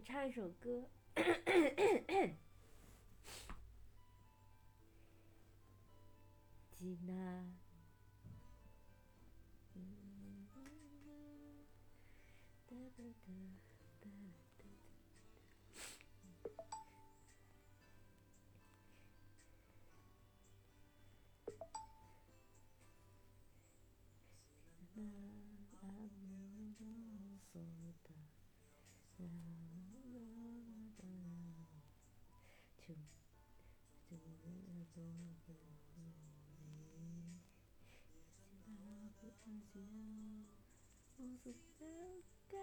唱一首歌，吉娜。 지나고 다시 웃을까